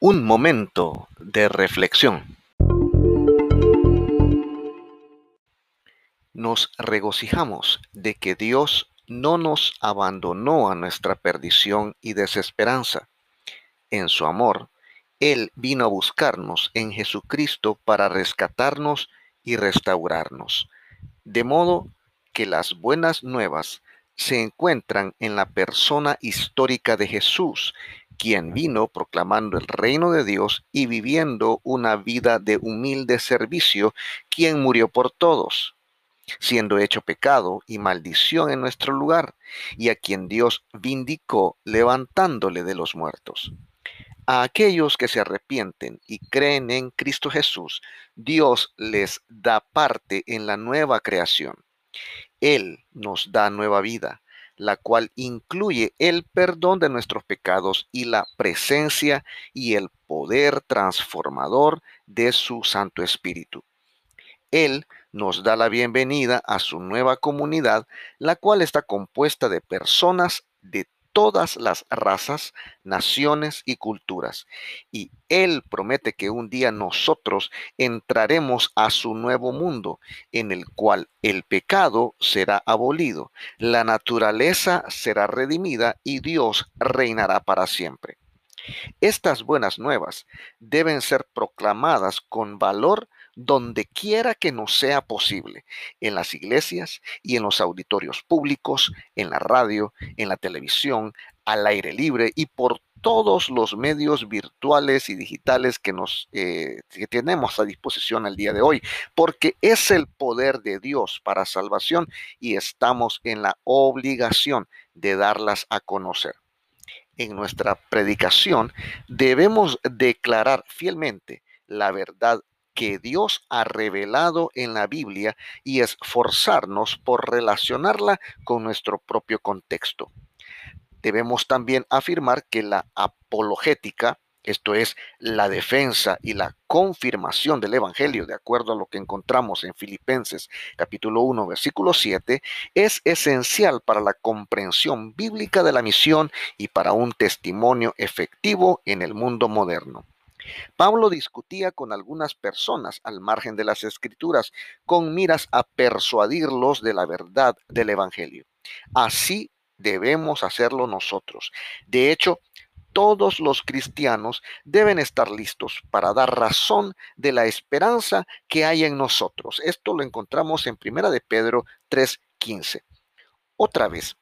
Un momento de reflexión. Nos regocijamos de que Dios no nos abandonó a nuestra perdición y desesperanza. En su amor, Él vino a buscarnos en Jesucristo para rescatarnos y restaurarnos. De modo que las buenas nuevas se encuentran en la persona histórica de Jesús, quien vino proclamando el reino de Dios y viviendo una vida de humilde servicio, quien murió por todos, siendo hecho pecado y maldición en nuestro lugar, y a quien Dios vindicó levantándole de los muertos. A aquellos que se arrepienten y creen en Cristo Jesús, Dios les da parte en la nueva creación. Él nos da nueva vida la cual incluye el perdón de nuestros pecados y la presencia y el poder transformador de su Santo Espíritu. Él nos da la bienvenida a su nueva comunidad, la cual está compuesta de personas de todas las razas, naciones y culturas. Y Él promete que un día nosotros entraremos a su nuevo mundo, en el cual el pecado será abolido, la naturaleza será redimida y Dios reinará para siempre. Estas buenas nuevas deben ser proclamadas con valor donde quiera que nos sea posible, en las iglesias y en los auditorios públicos, en la radio, en la televisión, al aire libre y por todos los medios virtuales y digitales que nos eh, que tenemos a disposición el día de hoy, porque es el poder de Dios para salvación y estamos en la obligación de darlas a conocer. En nuestra predicación debemos declarar fielmente la verdad que Dios ha revelado en la Biblia y esforzarnos por relacionarla con nuestro propio contexto. Debemos también afirmar que la apologética, esto es, la defensa y la confirmación del Evangelio, de acuerdo a lo que encontramos en Filipenses capítulo 1, versículo 7, es esencial para la comprensión bíblica de la misión y para un testimonio efectivo en el mundo moderno. Pablo discutía con algunas personas al margen de las escrituras con miras a persuadirlos de la verdad del Evangelio. Así debemos hacerlo nosotros. De hecho, todos los cristianos deben estar listos para dar razón de la esperanza que hay en nosotros. Esto lo encontramos en Primera de Pedro 3:15. Otra vez,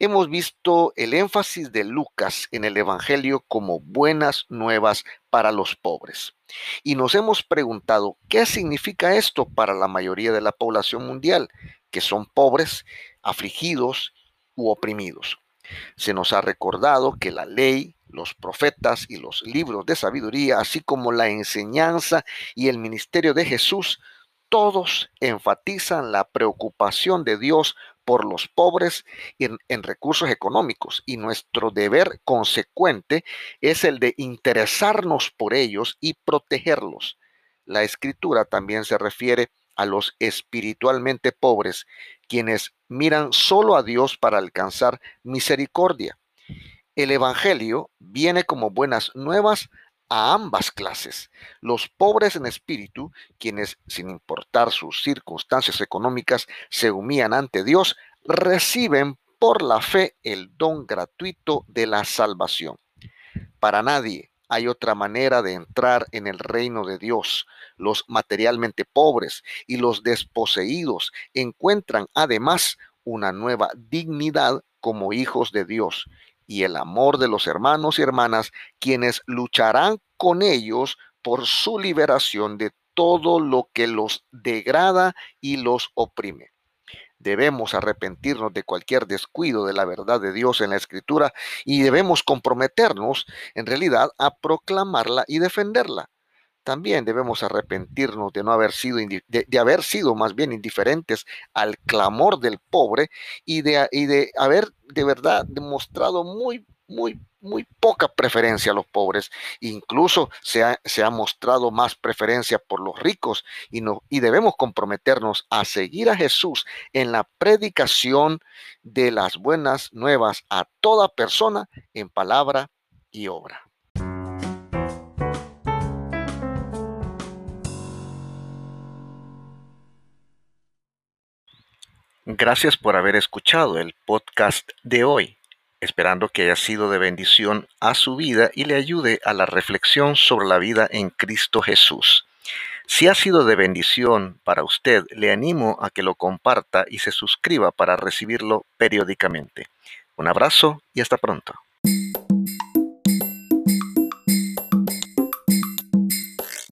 Hemos visto el énfasis de Lucas en el Evangelio como buenas nuevas para los pobres. Y nos hemos preguntado, ¿qué significa esto para la mayoría de la población mundial, que son pobres, afligidos u oprimidos? Se nos ha recordado que la ley, los profetas y los libros de sabiduría, así como la enseñanza y el ministerio de Jesús, todos enfatizan la preocupación de Dios por los pobres en, recursos económicos y nuestro deber consecuente es el de interesarnos por ellos y protegerlos. La escritura también se refiere a los espiritualmente pobres, quienes miran solo a Dios para alcanzar misericordia. El Evangelio viene como buenas nuevas a ambas clases. Los pobres en espíritu, quienes sin importar sus circunstancias económicas se humillan ante Dios, reciben por la fe el don gratuito de la salvación. Para nadie hay otra manera de entrar en el reino de Dios. Los materialmente pobres y los desposeídos encuentran además una nueva dignidad como hijos de Dios y el amor de los hermanos y hermanas, quienes lucharán con ellos por su liberación de todo lo que los degrada y los oprime. Debemos arrepentirnos de cualquier descuido de la verdad de Dios en la Escritura y debemos comprometernos en realidad a proclamarla y defenderla también debemos arrepentirnos de no haber sido, de, haber sido más bien indiferentes al clamor del pobre y de, y de haber de verdad demostrado muy, muy, muy poca preferencia a los pobres. Incluso se ha, se ha mostrado más preferencia por los ricos y, no, y debemos comprometernos a seguir a Jesús en la predicación de las buenas nuevas a toda persona en palabra y obra. Gracias por haber escuchado el podcast de hoy, esperando que haya sido de bendición a su vida y le ayude a la reflexión sobre la vida en Cristo Jesús. Si ha sido de bendición para usted, le animo a que lo comparta y se suscriba para recibirlo periódicamente. Un abrazo y hasta pronto.